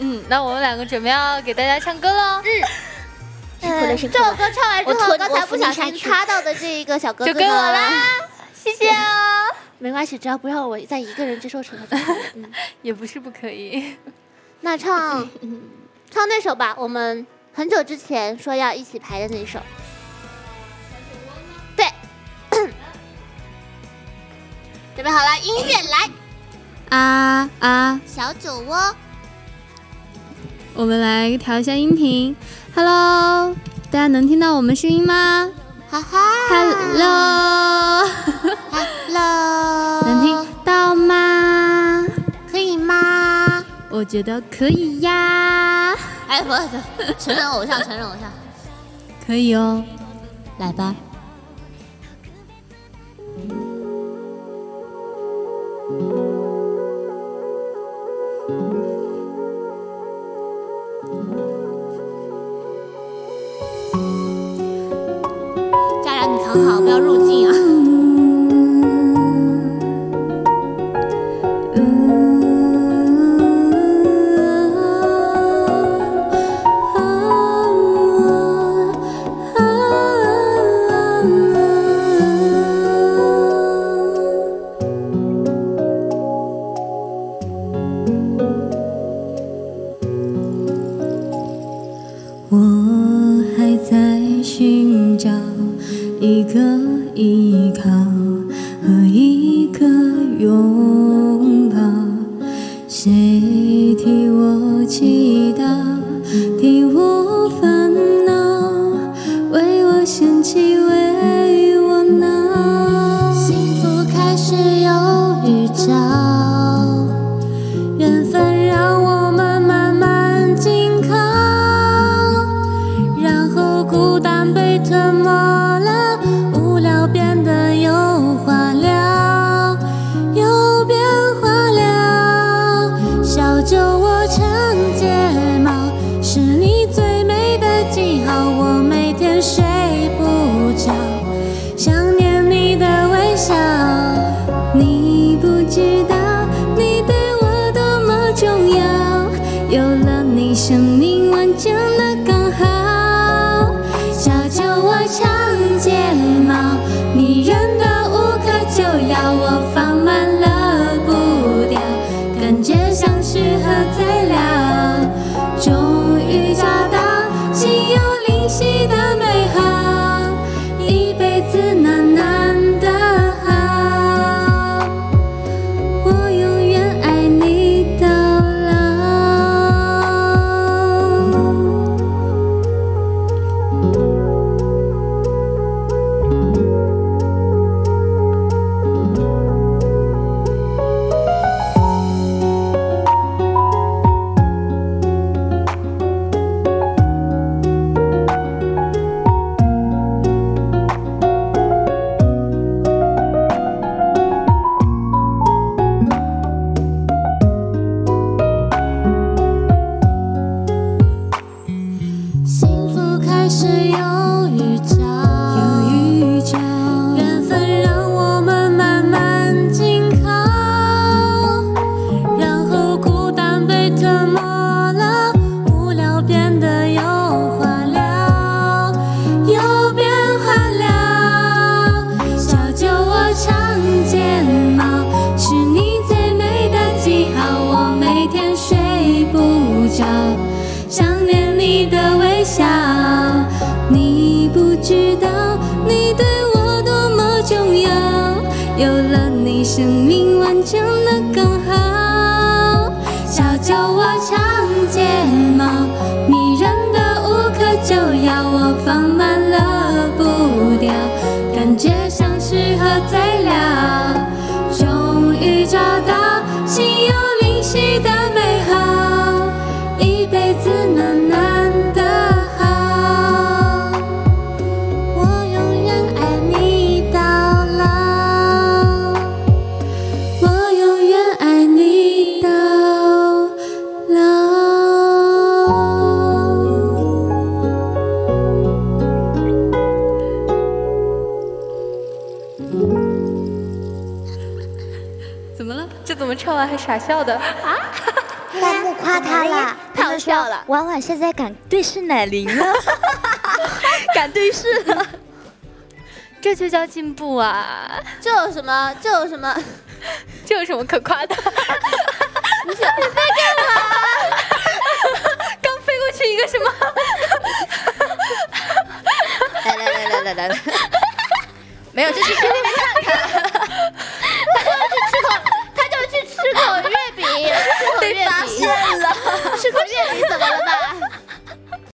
嗯，那我们两个准备要给大家唱歌喽。嗯，这首歌唱完之后，刚才不小心擦到的这一个小哥哥就给我啦，谢谢哦。没关系，只要不让我再一个人接受惩罚，也不是不可以。那唱唱那首吧，我们很久之前说要一起排的那一首。对，准备好了，音乐来。啊啊！小酒窝。我们来调一下音频。Hello，大家能听到我们声音吗？哈哈。Hello。Hello。能听到吗？可以吗？我觉得可以呀。哎，不，承认偶像，承认偶像。可以哦，来吧。家长，你藏好，不要入境啊。我还在寻找一个依靠和一个拥抱。谁替我祈祷替我吞没了？无聊变得有话聊有变化了小酒窝长睫角，想念你的微笑。你不知道你对我多么重要，有了你，生命完整的更好。小酒窝，长睫毛，迷人的无可救药，我放慢了步调，感觉像是喝醉了，终于找到心有灵犀的。唱完还傻笑的？啊？弹幕夸他了。好笑了。婉婉现在敢对视奶铃了，敢对视了，这就叫进步啊！这有什么？这有什么？这有什么可夸的？你在干嘛？刚飞过去一个什么？来来来来来来来，没有，这是现了，是个这里怎么了吧？